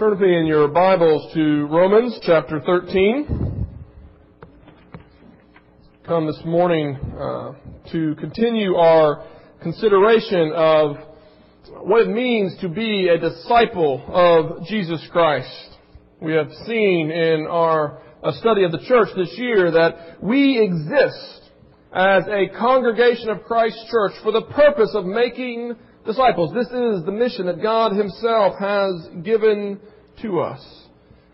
Turn with me in your Bibles to Romans chapter 13. Come this morning uh, to continue our consideration of what it means to be a disciple of Jesus Christ. We have seen in our study of the church this year that we exist as a congregation of Christ's Church for the purpose of making disciples. This is the mission that God Himself has given to us.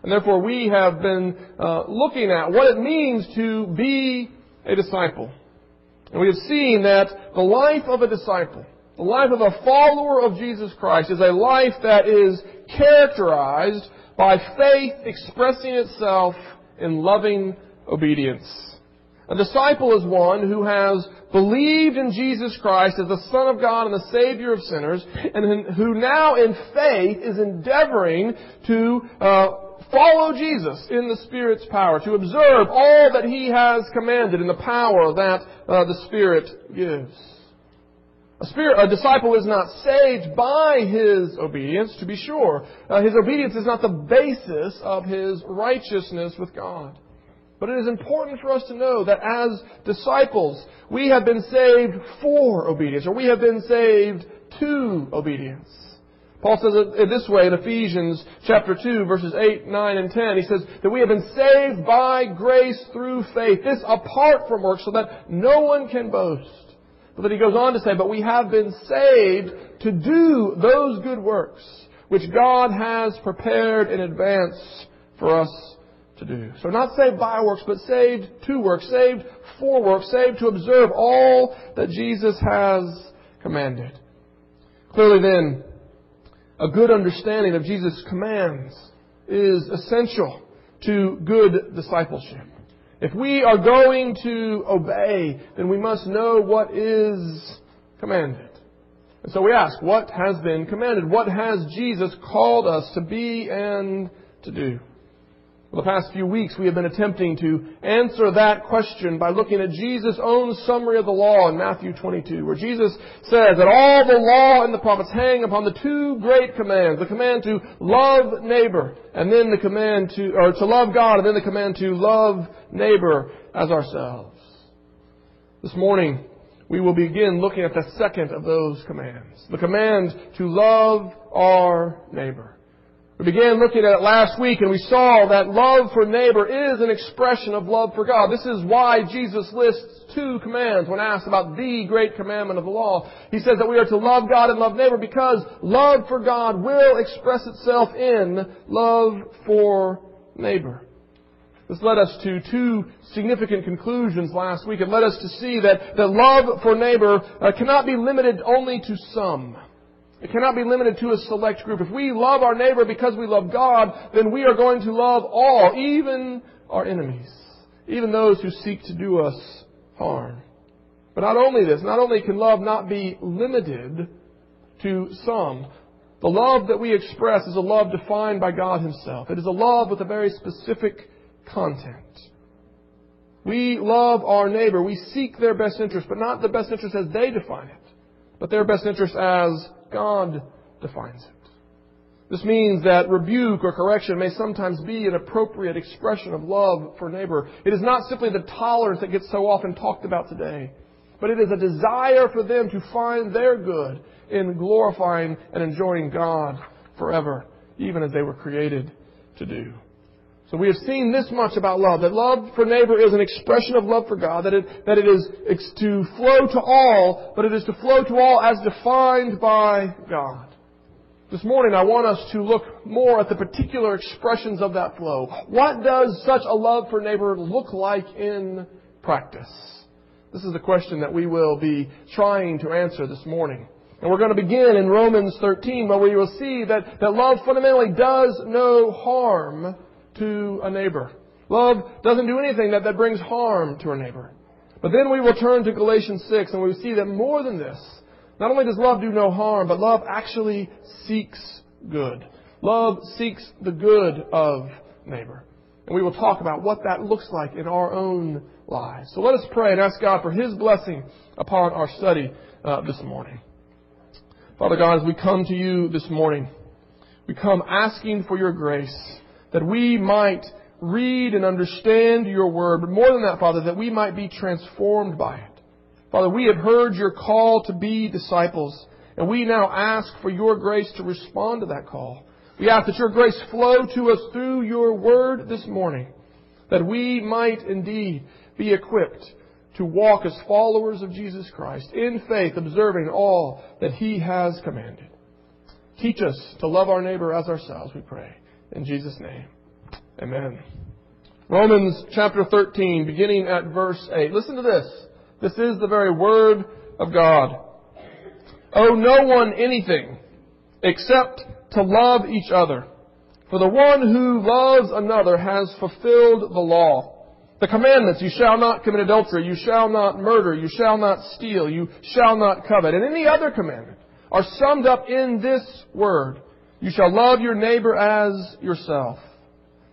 And therefore we have been uh, looking at what it means to be a disciple. And we have seen that the life of a disciple, the life of a follower of Jesus Christ is a life that is characterized by faith expressing itself in loving obedience. A disciple is one who has believed in Jesus Christ as the Son of God and the Savior of sinners, and who now in faith is endeavoring to uh, follow Jesus in the Spirit's power, to observe all that He has commanded in the power that uh, the Spirit gives. A, spirit, a, disciple is not saved by his obedience, to be sure. Uh, his obedience is not the basis of his righteousness with God. But it is important for us to know that as disciples, we have been saved for obedience, or we have been saved to obedience. Paul says it this way in Ephesians chapter 2 verses 8, 9, and 10. He says that we have been saved by grace through faith. This apart from works so that no one can boast. But then he goes on to say, but we have been saved to do those good works which God has prepared in advance for us to do. So not saved by works, but saved to work, saved for work, saved to observe all that Jesus has commanded. Clearly then, a good understanding of Jesus' commands is essential to good discipleship. If we are going to obey, then we must know what is commanded. And so we ask, what has been commanded? What has Jesus called us to be and to do? For the past few weeks, we have been attempting to answer that question by looking at Jesus' own summary of the law in Matthew 22, where Jesus says that all the law and the prophets hang upon the two great commands, the command to love neighbor, and then the command to, or to love God, and then the command to love neighbor as ourselves. This morning, we will begin looking at the second of those commands, the command to love our neighbor. We began looking at it last week and we saw that love for neighbor is an expression of love for God. This is why Jesus lists two commands when asked about the great commandment of the law. He says that we are to love God and love neighbor because love for God will express itself in love for neighbor. This led us to two significant conclusions last week. It led us to see that, that love for neighbor uh, cannot be limited only to some. It cannot be limited to a select group. If we love our neighbor because we love God, then we are going to love all, even our enemies, even those who seek to do us harm. But not only this, not only can love not be limited to some, the love that we express is a love defined by God Himself. It is a love with a very specific content. We love our neighbor. We seek their best interest, but not the best interest as they define it, but their best interest as God defines it. This means that rebuke or correction may sometimes be an appropriate expression of love for neighbor. It is not simply the tolerance that gets so often talked about today, but it is a desire for them to find their good in glorifying and enjoying God forever, even as they were created to do. So we have seen this much about love, that love for neighbor is an expression of love for God, that it, that it is to flow to all, but it is to flow to all as defined by God. This morning I want us to look more at the particular expressions of that flow. What does such a love for neighbor look like in practice? This is the question that we will be trying to answer this morning. And we're going to begin in Romans 13 where we will see that, that love fundamentally does no harm to a neighbor. Love doesn't do anything that, that brings harm to a neighbor. But then we will turn to Galatians 6 and we see that more than this, not only does love do no harm, but love actually seeks good. Love seeks the good of neighbor. And we will talk about what that looks like in our own lives. So let us pray and ask God for His blessing upon our study uh, this morning. Father God, as we come to you this morning, We come asking for your grace that we might read and understand your word, but more than that, Father, that we might be transformed by it. Father, we have heard your call to be disciples, and we now ask for your grace to respond to that call. We ask that your grace flow to us through your word this morning, that we might indeed be equipped to walk as followers of Jesus Christ in faith, observing all that he has commanded. Teach us to love our neighbor as ourselves, we pray. In Jesus' name, amen. Romans chapter 13, beginning at verse 8. Listen to this. This is the very word of God. Owe no one anything except to love each other. For the one who loves another has fulfilled the law. The commandments, you shall not commit adultery, you shall not murder, you shall not steal, you shall not covet, and any other commandment are summed up in this word. You shall love your neighbor as yourself.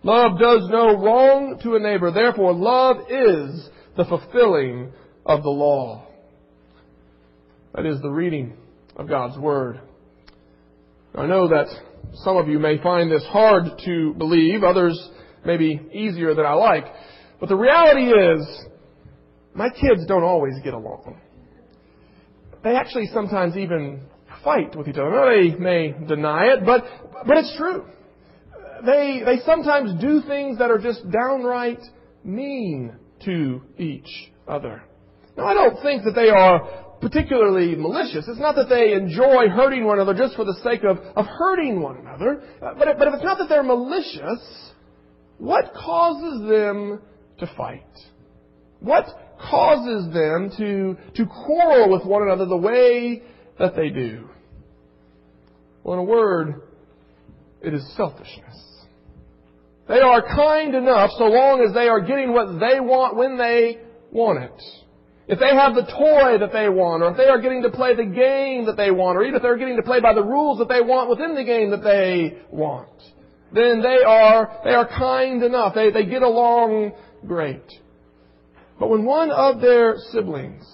Love does no wrong to a neighbor, therefore love is the fulfilling of the law. That is the reading of God's Word. I know that some of you may find this hard to believe, others may be easier than I like. But the reality is, my kids don't always get along. They actually sometimes even fight with each other. They may deny it, but, but it's true. They, they sometimes do things that are just downright mean to each other. Now, I don't think that they are particularly malicious. It's not that they enjoy hurting one another just for the sake of, of hurting one another. Uh, but, if, but if it's not that they're malicious, what causes them to fight? What causes them to, to quarrel with one another the way that they do? Well, in a word, it is selfishness. They are kind enough so long as they are getting what they want when they want it. If they have the toy that they want, or if they are getting to play the game that they want, or even if they're getting to play by the rules that they want within the game that they want, then they are, they are kind enough. They, they get along great. But when one of their siblings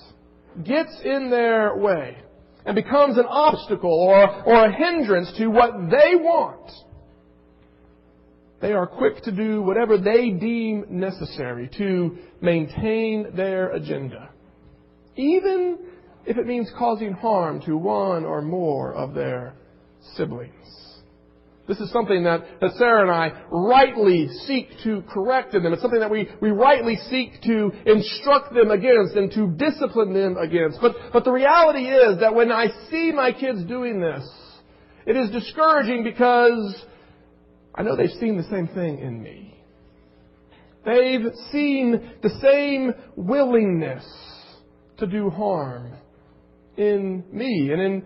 gets in their way and becomes an obstacle or, or a hindrance to what they want, they are quick to do whatever they deem necessary to maintain their agenda even if it means causing harm to one or more of their siblings. This is something that, that Sarah and I rightly seek to correct in them. It's something that we, we rightly seek to instruct them against and to discipline them against. But, but the reality is that when I see my kids doing this, it is discouraging because I know they've seen the same thing in me. They've seen the same willingness to do harm in me and in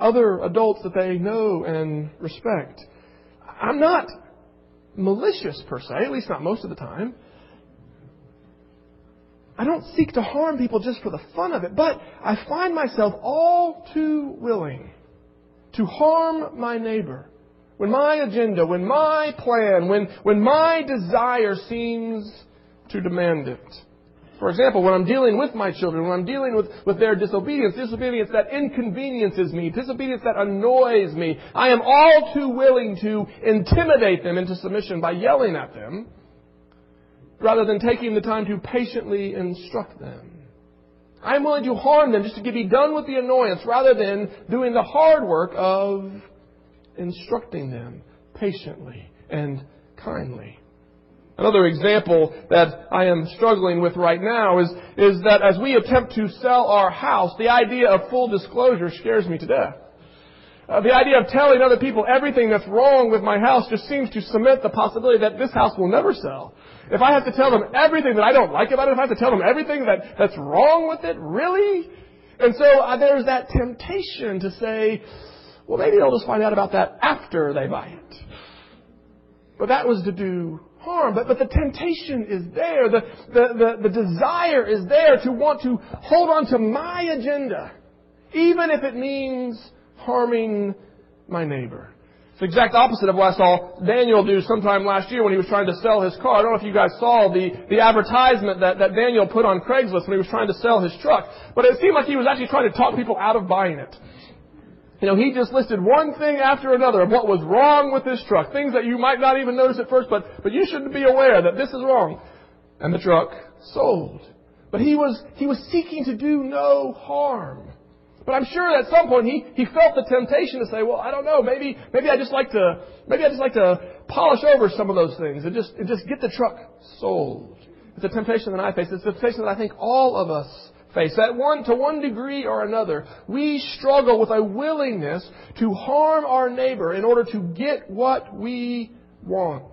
other adults that they know and respect. I'm not malicious per se, at least not most of the time. I don't seek to harm people just for the fun of it, but I find myself all too willing to harm my neighbor when my agenda, when my plan, when, when my desire seems to demand it. For example, when I'm dealing with my children, when I'm dealing with, with their disobedience, disobedience that inconveniences me, disobedience that annoys me, I am all too willing to intimidate them into submission by yelling at them rather than taking the time to patiently instruct them. I'm willing to harm them just to get be done with the annoyance rather than doing the hard work of instructing them patiently and kindly. Another example that I am struggling with right now is, is that as we attempt to sell our house, the idea of full disclosure scares me to death. Uh, the idea of telling other people everything that's wrong with my house just seems to cement the possibility that this house will never sell. If I have to tell them everything that I don't like about it, if I have to tell them everything that, that's wrong with it, really? And so uh, there's that temptation to say, well, maybe they'll just find out about that after they buy it. But that was to do harm. But, but the temptation is there. The, the, the, the desire is there to want to hold on to my agenda, even if it means harming my neighbor. It's the exact opposite of what I saw Daniel do sometime last year when he was trying to sell his car. I don't know if you guys saw the, the advertisement that, that Daniel put on Craigslist when he was trying to sell his truck. But it seemed like he was actually trying to talk people out of buying it. You know, he just listed one thing after another of what was wrong with this truck. Things that you might not even notice at first, but, but you should be aware that this is wrong. And the truck sold. But he was, he was seeking to do no harm. But I'm sure at some point he, he felt the temptation to say, well, I don't know, maybe, maybe I just like to, maybe I just like to polish over some of those things and just, and just get the truck sold. It's a temptation that I face. It's a temptation that I think all of us face. That one, to one degree or another, we struggle with a willingness to harm our neighbor in order to get what we want.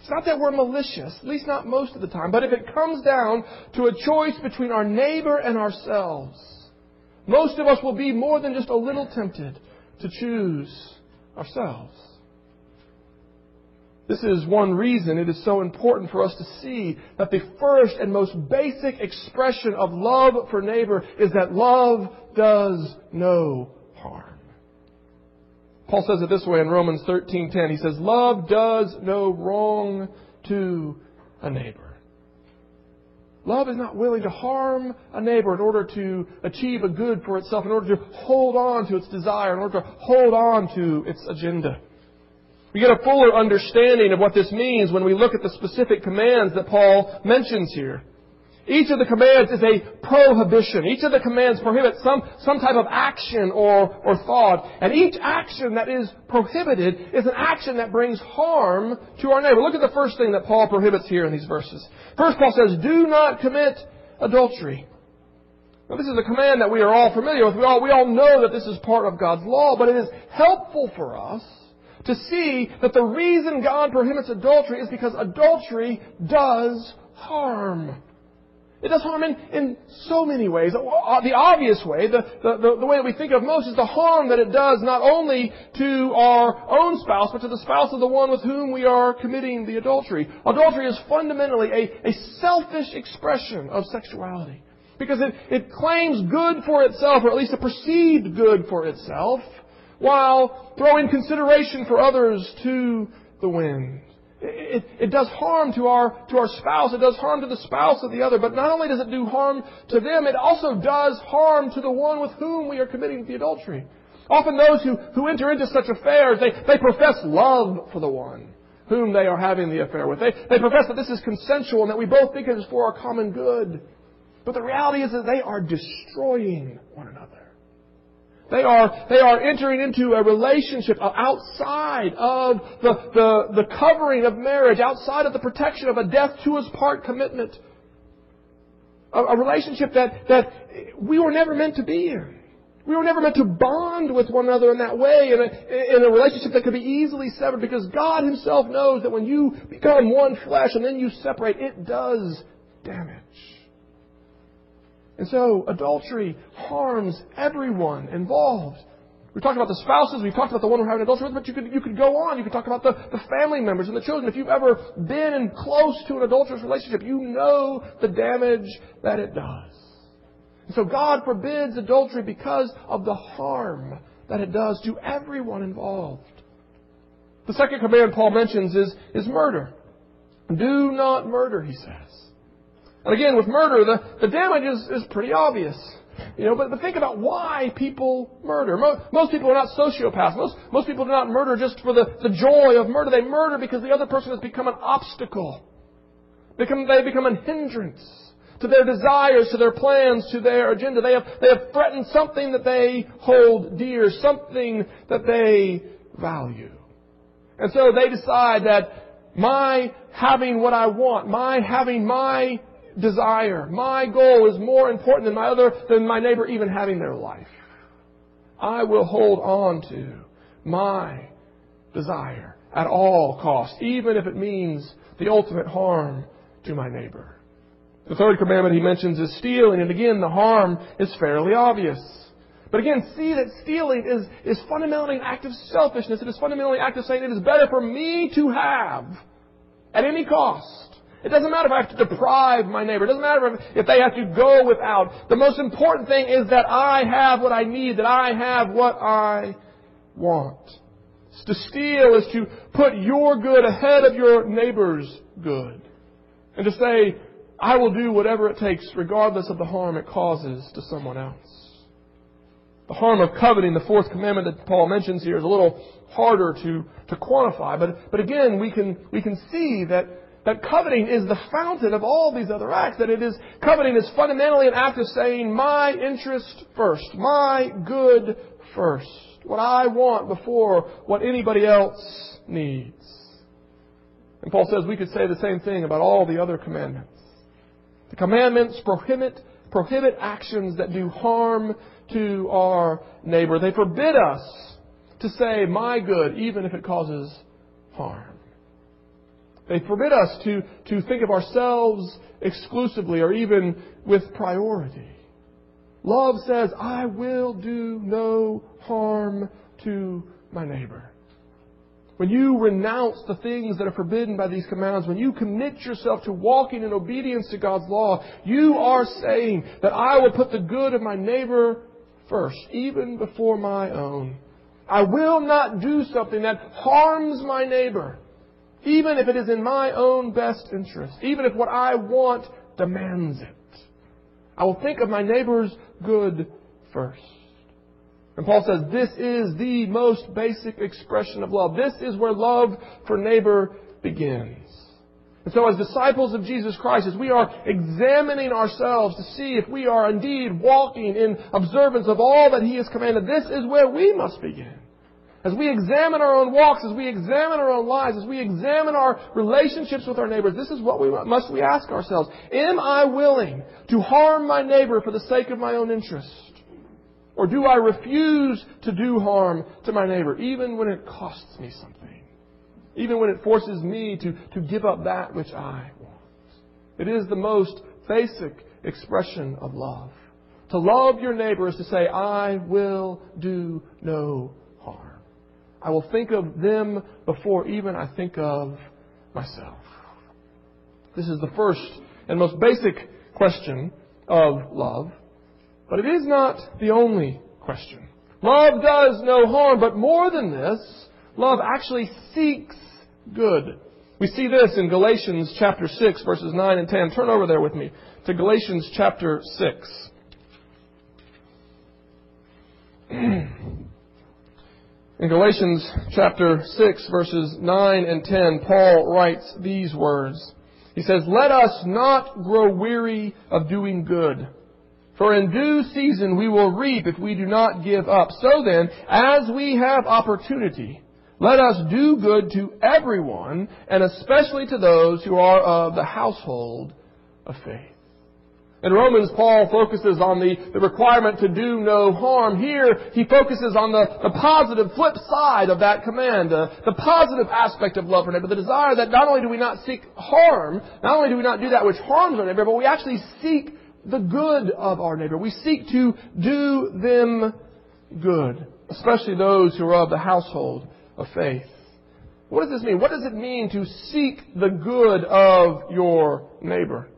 It's not that we're malicious, at least not most of the time, but if it comes down to a choice between our neighbor and ourselves, most of us will be more than just a little tempted to choose ourselves. This is one reason it is so important for us to see that the first and most basic expression of love for neighbor is that love does no harm. Paul says it this way in Romans 13:10. He says, "Love does no wrong to a neighbor." Love is not willing to harm a neighbor in order to achieve a good for itself, in order to hold on to its desire, in order to hold on to its agenda. We get a fuller understanding of what this means when we look at the specific commands that Paul mentions here. Each of the commands is a prohibition. Each of the commands prohibits some, some type of action or, or thought. And each action that is prohibited is an action that brings harm to our neighbor. Look at the first thing that Paul prohibits here in these verses. First, Paul says, do not commit adultery. Now, this is a command that we are all familiar with. We all, we all know that this is part of God's law, but it is helpful for us to see that the reason God prohibits adultery is because adultery does harm. It does harm in, in so many ways. Uh, the obvious way, the, the, the, way that we think of most, is the harm that it does not only to our own spouse, but to the spouse of the one with whom we are committing the adultery. Adultery is fundamentally a, a selfish expression of sexuality. Because it, it claims good for itself, or at least a perceived good for itself, while throwing consideration for others to the wind. It, it, does harm to our, to our spouse. It does harm to the spouse of the other. But not only does it do harm to them, it also does harm to the one with whom we are committing the adultery. Often those who, who enter into such affairs, they, they profess love for the one whom they are having the affair with. They, they profess that this is consensual and that we both think it is for our common good. But the reality is that they are destroying one another. They are, they are entering into a relationship outside of the, the, the covering of marriage, outside of the protection of a death to us part commitment. A, a relationship that, that we were never meant to be in. We were never meant to bond with one another in that way, in a, in a relationship that could be easily severed, because God Himself knows that when you become one flesh and then you separate, it does damage. And so adultery harms everyone involved. We talked about the spouses, we've talked about the one we're having adultery with, but you could, you could go on. You could talk about the, the family members and the children. If you've ever been in close to an adulterous relationship, you know the damage that it does. And so God forbids adultery because of the harm that it does to everyone involved. The second command Paul mentions is, is murder. Do not murder, he says. And again, with murder, the, the damage is, is pretty obvious. You know, but, but think about why people murder. Most, most people are not sociopaths. Most, most people do not murder just for the, the joy of murder. They murder because the other person has become an obstacle. Become, they become a hindrance to their desires, to their plans, to their agenda. They have, they have threatened something that they hold dear, something that they value. And so they decide that my having what I want, my having my desire. My goal is more important than my other, than my neighbor even having their life. I will hold on to my desire at all costs, even if it means the ultimate harm to my neighbor. The third commandment he mentions is stealing, and again, the harm is fairly obvious. But again, see that stealing is, is fundamentally an act of selfishness. It is fundamentally an act of saying it is better for me to have at any cost it doesn't matter if I have to deprive my neighbor. It doesn't matter if they have to go without. The most important thing is that I have what I need, that I have what I want. To steal is to put your good ahead of your neighbor's good. And to say, I will do whatever it takes, regardless of the harm it causes to someone else. The harm of coveting, the fourth commandment that Paul mentions here, is a little harder to, to quantify. But, but again, we can, we can see that, that coveting is the fountain of all these other acts. That it is, coveting is fundamentally an act of saying, my interest first, my good first. What I want before what anybody else needs. And Paul says we could say the same thing about all the other commandments. The commandments prohibit, prohibit actions that do harm to our neighbor. They forbid us to say my good even if it causes harm. They forbid us to, to think of ourselves exclusively or even with priority. Love says, I will do no harm to my neighbor. When you renounce the things that are forbidden by these commands, when you commit yourself to walking in obedience to God's law, you are saying that I will put the good of my neighbor first, even before my own. I will not do something that harms my neighbor, even if it is in my own best interest, even if what I want demands it. I will think of my neighbor's good first. And Paul says this is the most basic expression of love. This is where love for neighbor begins. And so as disciples of Jesus Christ, as we are examining ourselves to see if we are indeed walking in observance of all that He has commanded, this is where we must begin. As we examine our own walks, as we examine our own lives, as we examine our relationships with our neighbors, this is what we must we ask ourselves. Am I willing to harm my neighbor for the sake of my own interest? Or do I refuse to do harm to my neighbor, even when it costs me something? Even when it forces me to, to give up that which I want? It is the most basic expression of love. To love your neighbor is to say, I will do no. I will think of them before even I think of myself. This is the first and most basic question of love. But it is not the only question. Love does no harm, but more than this, love actually seeks good. We see this in Galatians chapter 6 verses 9 and 10. Turn over there with me to Galatians chapter 6. in Galatians chapter 6 verses 9 and 10, Paul writes these words. He says, Let us not grow weary of doing good. For in due season we will reap if we do not give up. So then, as we have opportunity, let us do good to everyone, and especially to those who are of the household of faith. In Romans, Paul focuses on the, the requirement to do no harm. Here, he focuses on the, the positive flip side of that command, uh, the positive aspect of love for neighbor, the desire that not only do we not seek harm, not only do we not do that which harms our neighbor, but we actually seek the good of our neighbor. We seek to do them good, especially those who are of the household of faith. What does this mean? What does it mean to seek the good of your neighbor?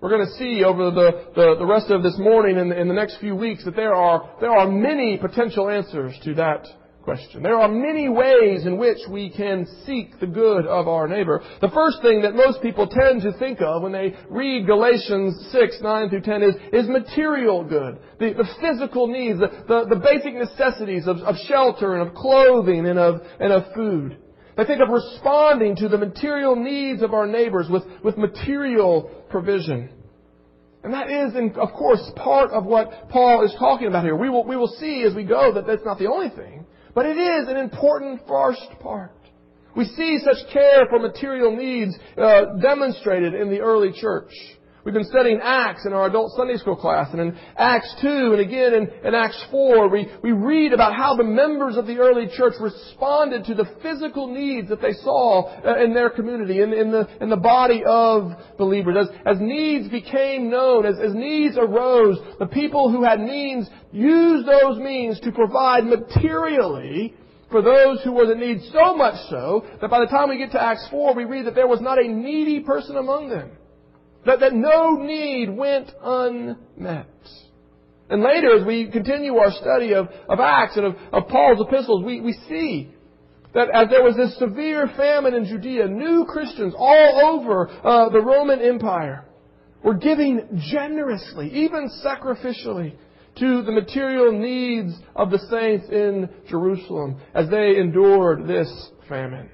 We're going to see over the, the, the rest of this morning and in, the next few weeks that there are, there are many potential answers to that question. There are many ways in which we can seek the good of our neighbor. The first thing that most people tend to think of when they read Galatians 6, 9 through 10 is, is material good. The, the physical needs, the, the, the basic necessities of, of shelter and of clothing and of, and of food. They think of responding to the material needs of our neighbors with, with material provision. And that is, of course, part of what Paul is talking about here. We will, we will see as we go that that's not the only thing. But it is an important first part. We see such care for material needs uh, demonstrated in the early church. We've been studying Acts in our adult Sunday school class, and in Acts 2 and again in, in, Acts 4, we, we read about how the members of the early church responded to the physical needs that they saw uh, in their community, in, in, the, in the body of believers. As, as needs became known, as, as needs arose, the people who had means used those means to provide materially for those who were in need, so much so that by the time we get to Acts 4, we read that there was not a needy person among them. That, that no need went unmet. And later, as we continue our study of, of Acts and of, of Paul's epistles, we, we see that as there was this severe famine in Judea, new Christians all over uh, the Roman Empire were giving generously, even sacrificially, to the material needs of the saints in Jerusalem as they endured this famine.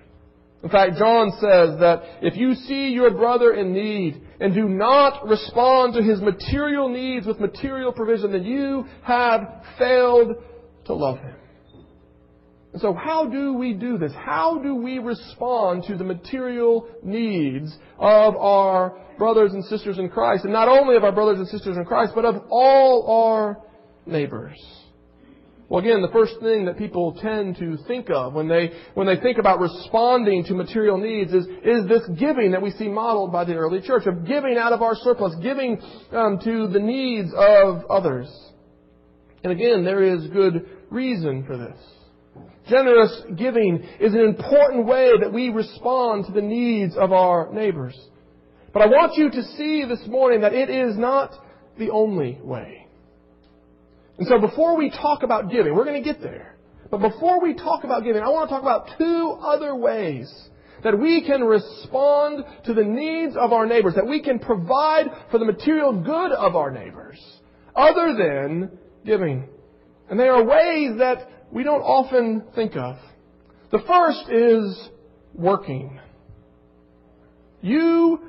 In fact, John says that if you see your brother in need and do not respond to his material needs with material provision, then you have failed to love him. And so how do we do this? How do we respond to the material needs of our brothers and sisters in Christ? And not only of our brothers and sisters in Christ, but of all our neighbors. Well, again, the first thing that people tend to think of when they, when they think about responding to material needs is, is this giving that we see modeled by the early church, of giving out of our surplus, giving um, to the needs of others. And again, there is good reason for this. Generous giving is an important way that we respond to the needs of our neighbors. But I want you to see this morning that it is not the only way. And so before we talk about giving, we're going to get there. But before we talk about giving, I want to talk about two other ways that we can respond to the needs of our neighbors, that we can provide for the material good of our neighbors, other than giving. And they are ways that we don't often think of. The first is working. You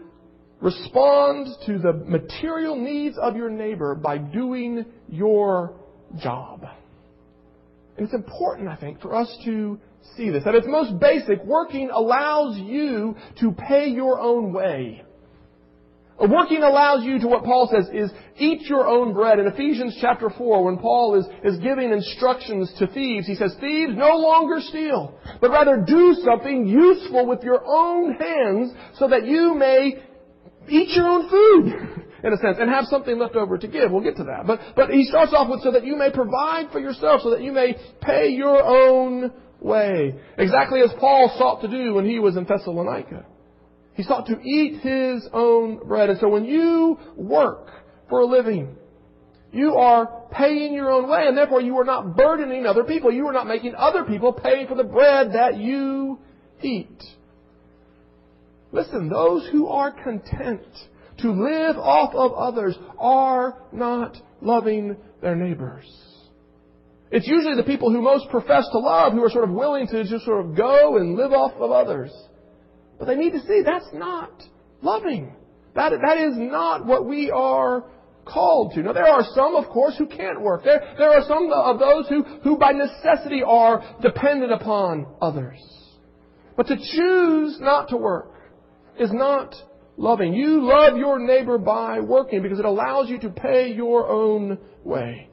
respond to the material needs of your neighbor by doing your job. And it's important, I think, for us to see this. At its most basic, working allows you to pay your own way. Working allows you to what Paul says is eat your own bread. In Ephesians chapter 4, when Paul is, is giving instructions to thieves, he says, Thieves, no longer steal, but rather do something useful with your own hands so that you may eat your own food, in a sense, and have something left over to give. We'll get to that. But, but he starts off with so that you may provide for yourself, so that you may pay your own way. Exactly as Paul sought to do when he was in Thessalonica. He sought to eat his own bread. And so when you work for a living, you are paying your own way, and therefore you are not burdening other people. You are not making other people pay for the bread that you eat. Listen, those who are content to live off of others are not loving their neighbors. It's usually the people who most profess to love who are sort of willing to just sort of go and live off of others. But they need to see that's not loving. That, that is not what we are called to. Now, there are some, of course, who can't work. There, there are some of those who, who by necessity are dependent upon others. But to choose not to work is not loving. You love your neighbor by working because it allows you to pay your own way.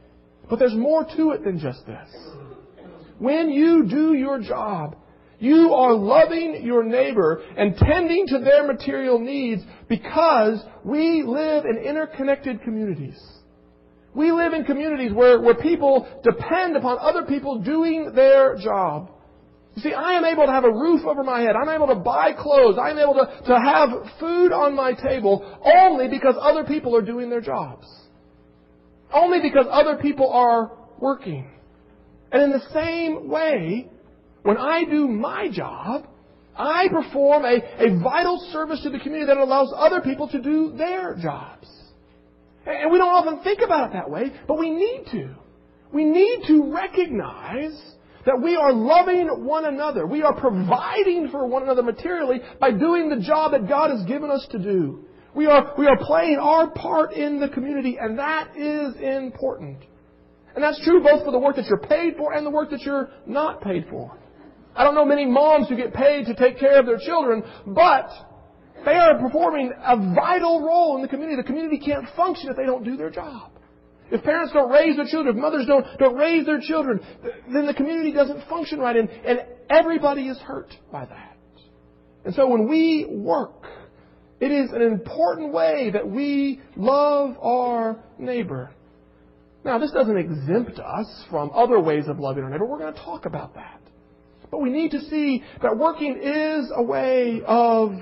But there's more to it than just this. When you do your job, you are loving your neighbor and tending to their material needs because we live in interconnected communities. We live in communities where, where people depend upon other people doing their job. You see, I am able to have a roof over my head. I'm able to buy clothes. I'm able to, to have food on my table only because other people are doing their jobs. Only because other people are working. And in the same way, when I do my job, I perform a, a vital service to the community that allows other people to do their jobs. And we don't often think about it that way, but we need to. We need to recognize that we are loving one another. We are providing for one another materially by doing the job that God has given us to do. We are, we are playing our part in the community, and that is important. And that's true both for the work that you're paid for and the work that you're not paid for. I don't know many moms who get paid to take care of their children, but they are performing a vital role in the community. The community can't function if they don't do their job. If parents don't raise their children, if mothers don't, don't raise their children, then the community doesn't function right, and, and everybody is hurt by that. And so when we work, it is an important way that we love our neighbor. Now, this doesn't exempt us from other ways of loving our neighbor. We're going to talk about that. But we need to see that working is a way of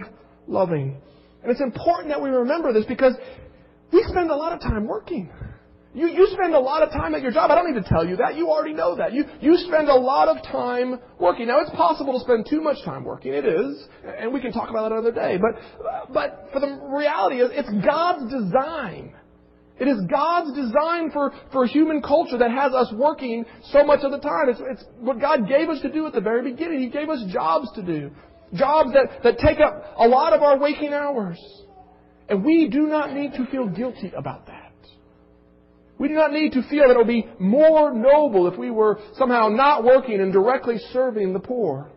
loving. And it's important that we remember this because we spend a lot of time working. You, you spend a lot of time at your job. I don't need to tell you that. You already know that. You, you spend a lot of time working. Now, it's possible to spend too much time working. It is. And we can talk about that another day. But, but for the reality is, it's God's design It is God's design for, for human culture that has us working so much of the time. It's, it's what God gave us to do at the very beginning. He gave us jobs to do. Jobs that, that take up a lot of our waking hours. And we do not need to feel guilty about that. We do not need to feel that it would be more noble if we were somehow not working and directly serving the poor.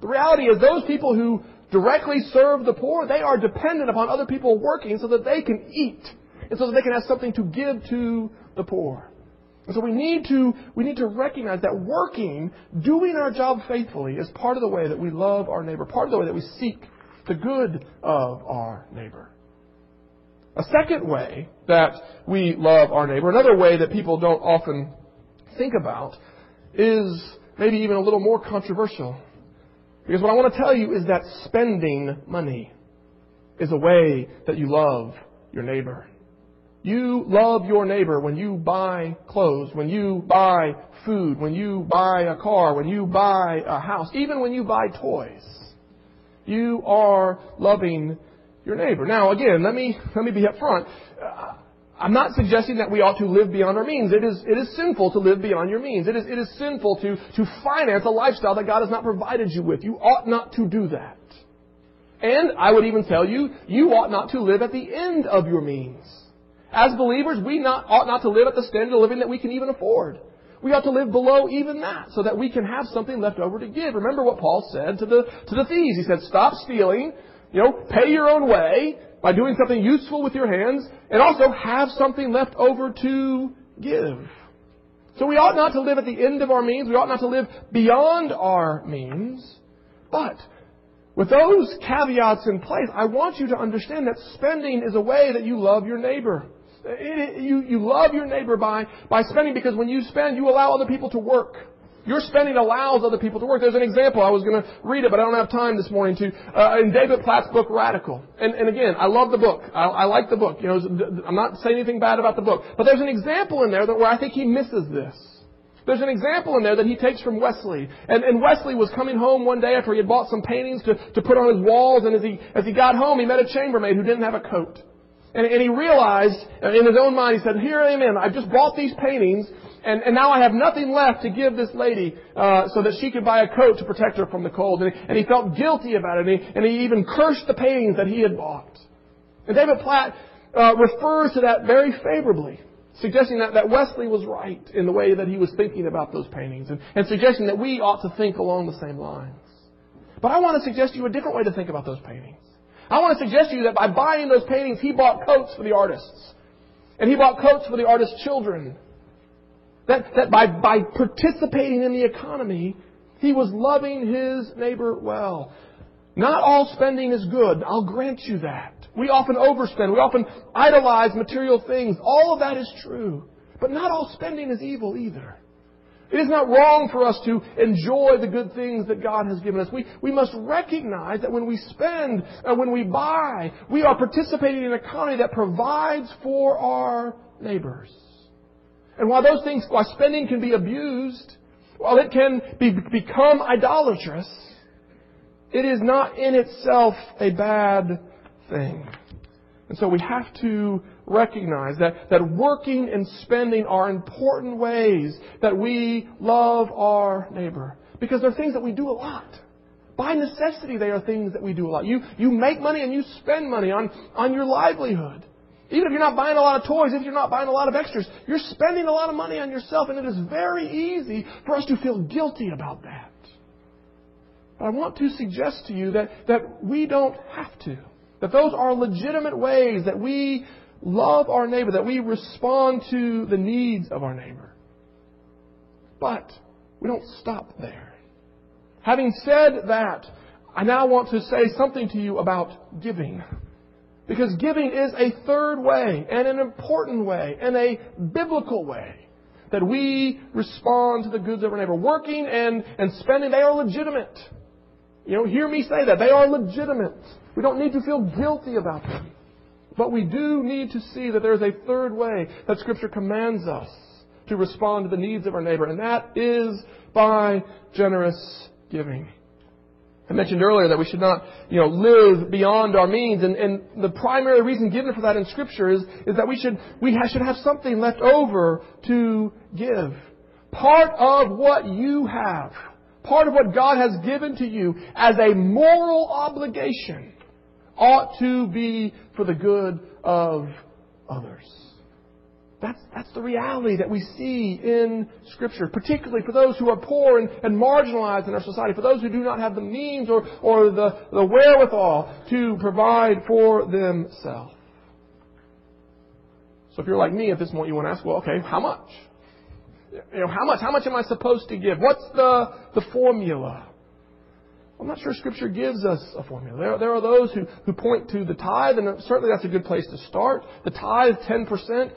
The reality is those people who directly serve the poor, they are dependent upon other people working so that they can eat and so that they can have something to give to the poor. And so we need to, we need to recognize that working, doing our job faithfully is part of the way that we love our neighbor, part of the way that we seek the good of our neighbor. A second way that we love our neighbor, another way that people don't often think about, is maybe even a little more controversial. Because what I want to tell you is that spending money is a way that you love your neighbor. You love your neighbor when you buy clothes, when you buy food, when you buy a car, when you buy a house, even when you buy toys. You are loving your neighbor. Now, again, let me, let me be upfront. Uh, I'm not suggesting that we ought to live beyond our means. It is, it is sinful to live beyond your means. It is, it is sinful to, to finance a lifestyle that God has not provided you with. You ought not to do that. And I would even tell you, you ought not to live at the end of your means. As believers, we not, ought not to live at the standard of living that we can even afford. We ought to live below even that so that we can have something left over to give. Remember what Paul said to the, to the thieves. He said, stop stealing, you know, pay your own way by doing something useful with your hands and also have something left over to give. So we ought not to live at the end of our means. We ought not to live beyond our means. But with those caveats in place, I want you to understand that spending is a way that you love your neighbor. It, you, you love your neighbor by, by spending because when you spend, you allow other people to work. Your spending allows other people to work. There's an example. I was going to read it, but I don't have time this morning to. Uh, in David Platt's book, Radical. And, and again, I love the book. I, I like the book. You know, I'm not saying anything bad about the book, but there's an example in there that where I think he misses this. There's an example in there that he takes from Wesley. And, and Wesley was coming home one day after he had bought some paintings to, to put on his walls, and as he, as he got home, he met a chambermaid who didn't have a coat. And, and he realized, in his own mind, he said, here I am, I've just bought these paintings, and, and now I have nothing left to give this lady uh, so that she could buy a coat to protect her from the cold. And he, and he felt guilty about it, and he, and he even cursed the paintings that he had bought. And David Platt uh, refers to that very favorably, suggesting that, that Wesley was right in the way that he was thinking about those paintings, and, and suggesting that we ought to think along the same lines. But I want to suggest to you a different way to think about those paintings. I want to suggest to you that by buying those paintings, he bought coats for the artists. And he bought coats for the artist's children. That, that by, by participating in the economy, he was loving his neighbor well. Not all spending is good. I'll grant you that. We often overspend. We often idolize material things. All of that is true. But not all spending is evil either. It is not wrong for us to enjoy the good things that God has given us. We, we must recognize that when we spend and when we buy, we are participating in an economy that provides for our neighbors. And while those things, while spending can be abused, while it can be, become idolatrous, it is not in itself a bad thing. And so we have to recognize that, that working and spending are important ways that we love our neighbor. Because they're things that we do a lot. By necessity, they are things that we do a lot. You, you make money and you spend money on, on your livelihood. Even if you're not buying a lot of toys, if you're not buying a lot of extras, you're spending a lot of money on yourself, and it is very easy for us to feel guilty about that. But I want to suggest to you that, that we don't have to. That those are legitimate ways that we love our neighbor, that we respond to the needs of our neighbor. But we don't stop there. Having said that, I now want to say something to you about giving. Because giving is a third way, and an important way, and a biblical way that we respond to the goods of our neighbor. Working and, and spending, they are legitimate. You know, hear me say that. They are legitimate. We don't need to feel guilty about them. But we do need to see that there is a third way that Scripture commands us to respond to the needs of our neighbor, and that is by generous giving. I mentioned earlier that we should not, you know, live beyond our means, and, and the primary reason given for that in Scripture is, is that we should we ha- should have something left over to give. Part of what you have, part of what God has given to you as a moral obligation, ought to be for the good of others. That's, that's the reality that we see in Scripture, particularly for those who are poor and, and marginalized in our society, for those who do not have the means or, or the, the wherewithal to provide for themselves. So if you're like me at this point, you want to ask, well, okay, how much? You know, how much? How much am I supposed to give? What's the, the formula? I'm not sure Scripture gives us a formula. There, there are those who, who point to the tithe, and certainly that's a good place to start. The tithe, 10%.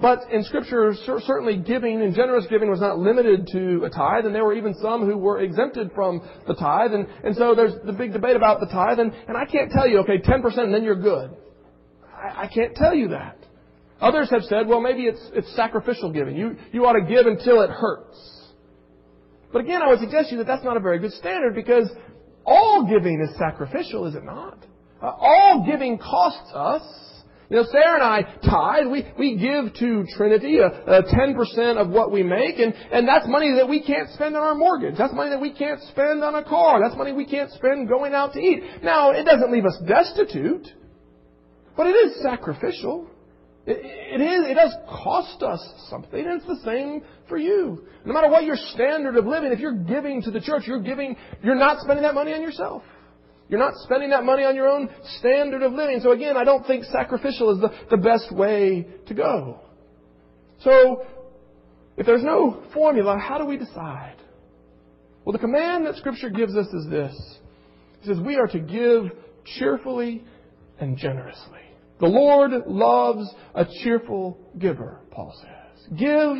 But in Scripture, certainly giving and generous giving was not limited to a tithe, and there were even some who were exempted from the tithe. And, and so there's the big debate about the tithe, and, and I can't tell you, okay, 10% and then you're good. I, I can't tell you that. Others have said, well, maybe it's, it's sacrificial giving. You, you ought to give until it hurts. But again, I would suggest to you that that's not a very good standard because all giving is sacrificial, is it not? Uh, all giving costs us. You know, Sarah and I tithe. We, we give to Trinity a, a 10% of what we make, and, and that's money that we can't spend on our mortgage. That's money that we can't spend on a car. That's money we can't spend going out to eat. Now, it doesn't leave us destitute, but it is sacrificial. It, it is, it does cost us something, and it's the same for you. No matter what your standard of living, if you're giving to the church, you're giving, you're not spending that money on yourself. You're not spending that money on your own standard of living. So again, I don't think sacrificial is the, the best way to go. So, if there's no formula, how do we decide? Well, the command that Scripture gives us is this. It says we are to give cheerfully and generously. The Lord loves a cheerful giver, Paul says. Give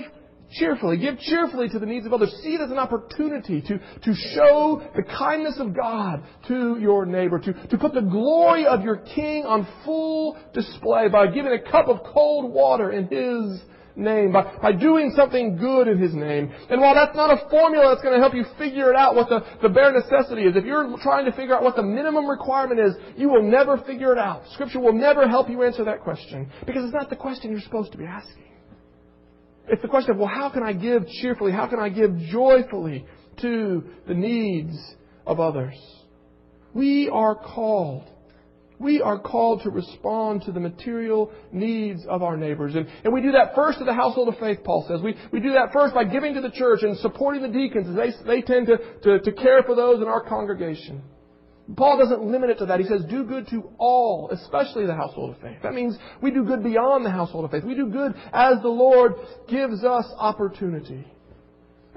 cheerfully. Give cheerfully to the needs of others. See it as an opportunity to, to show the kindness of God to your neighbor, to, to put the glory of your King on full display by giving a cup of cold water in His name, by, by doing something good in His name. And while that's not a formula that's going to help you figure it out what the, the bare necessity is, if you're trying to figure out what the minimum requirement is, you will never figure it out. Scripture will never help you answer that question because it's not the question you're supposed to be asking. It's the question of, well, how can I give cheerfully? How can I give joyfully to the needs of others? We are called we are called to respond to the material needs of our neighbors. And, and we do that first to the household of faith, Paul says. We, we do that first by giving to the church and supporting the deacons as they, they tend to, to, to care for those in our congregation. Paul doesn't limit it to that. He says, do good to all, especially the household of faith. That means we do good beyond the household of faith. We do good as the Lord gives us opportunity.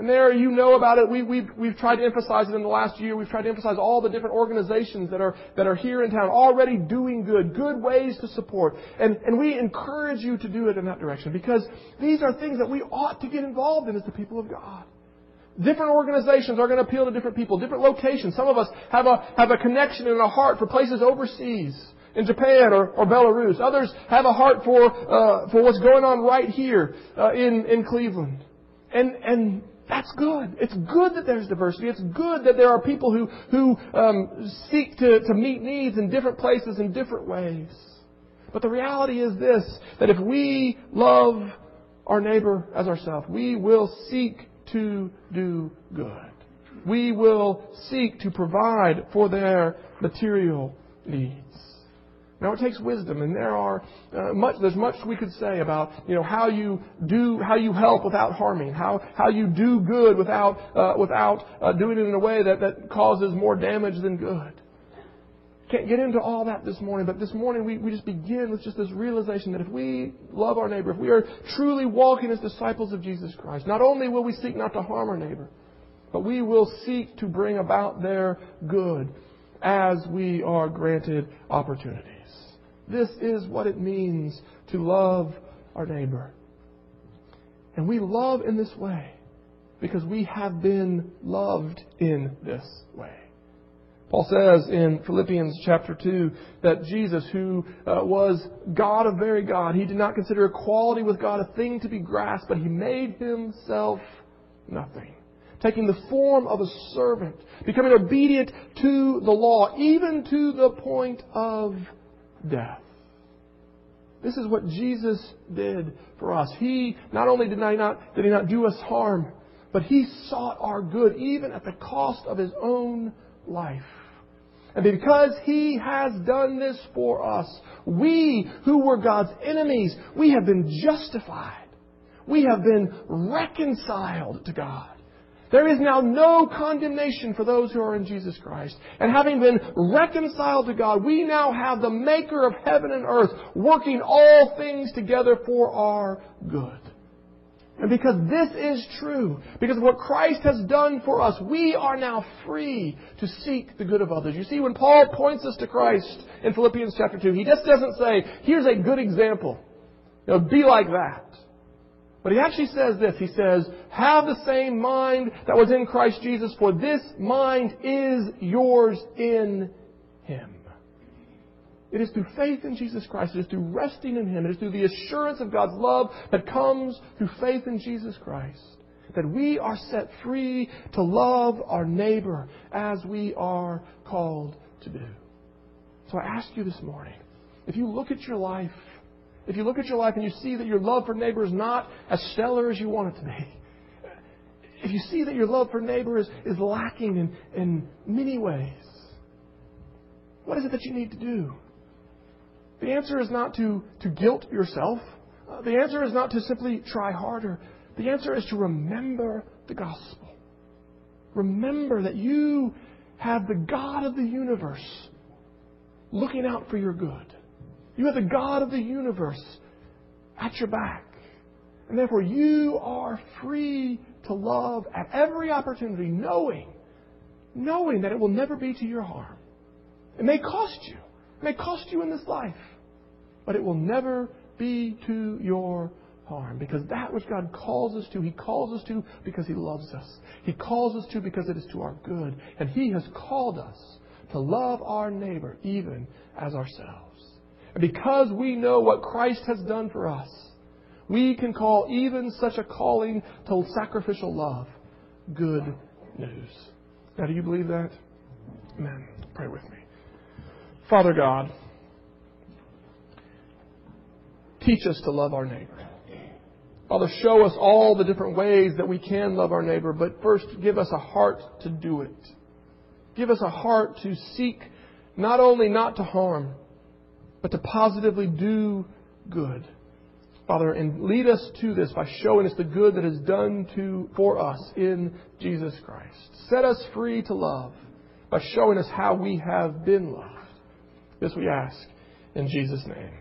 And there, you know about it. We, we've, we've tried to emphasize it in the last year. We've tried to emphasize all the different organizations that are, that are here in town already doing good, good ways to support. And, and we encourage you to do it in that direction because these are things that we ought to get involved in as the people of God. Different organizations are going to appeal to different people, different locations. Some of us have a, have a connection and a heart for places overseas in Japan or, or Belarus. Others have a heart for, uh, for what's going on right here uh, in, in Cleveland. And, and that's good. It's good that there's diversity. It's good that there are people who, who um, seek to, to meet needs in different places in different ways. But the reality is this, that if we love our neighbor as ourselves, we will seek to do good. We will seek to provide for their material needs. Now it takes wisdom, and there are uh, much. There's much we could say about you know how you do how you help without harming, how how you do good without uh, without uh, doing it in a way that that causes more damage than good. Can't get into all that this morning, but this morning we, we just begin with just this realization that if we love our neighbor, if we are truly walking as disciples of Jesus Christ, not only will we seek not to harm our neighbor, but we will seek to bring about their good as we are granted opportunities. This is what it means to love our neighbor. And we love in this way because we have been loved in this way. Paul says in Philippians chapter 2 that Jesus, who uh, was God of very God, he did not consider equality with God a thing to be grasped, but he made himself nothing taking the form of a servant, becoming obedient to the law, even to the point of death. This is what Jesus did for us. He not only did, not, did he not do us harm, but he sought our good even at the cost of his own life. And because he has done this for us, we who were God's enemies, we have been justified. We have been reconciled to God. There is now no condemnation for those who are in Jesus Christ. And having been reconciled to God, we now have the maker of heaven and earth working all things together for our good. And because this is true, because of what Christ has done for us, we are now free to seek the good of others. You see, when Paul points us to Christ in Philippians chapter 2, he just doesn't say, here's a good example. You know, be like that. But he actually says this. He says, have the same mind that was in Christ Jesus, for this mind is yours in Him. It is through faith in Jesus Christ. It is through resting in Him. It is through the assurance of God's love that comes through faith in Jesus Christ that we are set free to love our neighbor as we are called to do. So I ask you this morning, if you look at your life, if you look at your life and you see that your love for neighbor is not as stellar as you want it to be, if you see that your love for neighbor is, is lacking in, in many ways, what is it that you need to do? The answer is not to, to guilt yourself. Uh, the answer is not to simply try harder. The answer is to remember the gospel. Remember that you have the God of the universe looking out for your good. You have the God of the universe at your back. And therefore, you are free to love at every opportunity, knowing, knowing that it will never be to your harm. It may cost you. It may cost you in this life but it will never be to your harm. Because that which God calls us to, He calls us to because He loves us. He calls us to because it is to our good. And He has called us to love our neighbor even as ourselves. And because we know what Christ has done for us, we can call even such a calling to sacrificial love good news. Now, do you believe that? Amen. Pray with me. Father God, Teach us to love our neighbor. Father, show us all the different ways that we can love our neighbor, but first give us a heart to do it. Give us a heart to seek not only not to harm, but to positively do good. Father, and lead us to this by showing us the good that is done to for us in Jesus Christ. Set us free to love by showing us how we have been loved. This we ask in Jesus' name.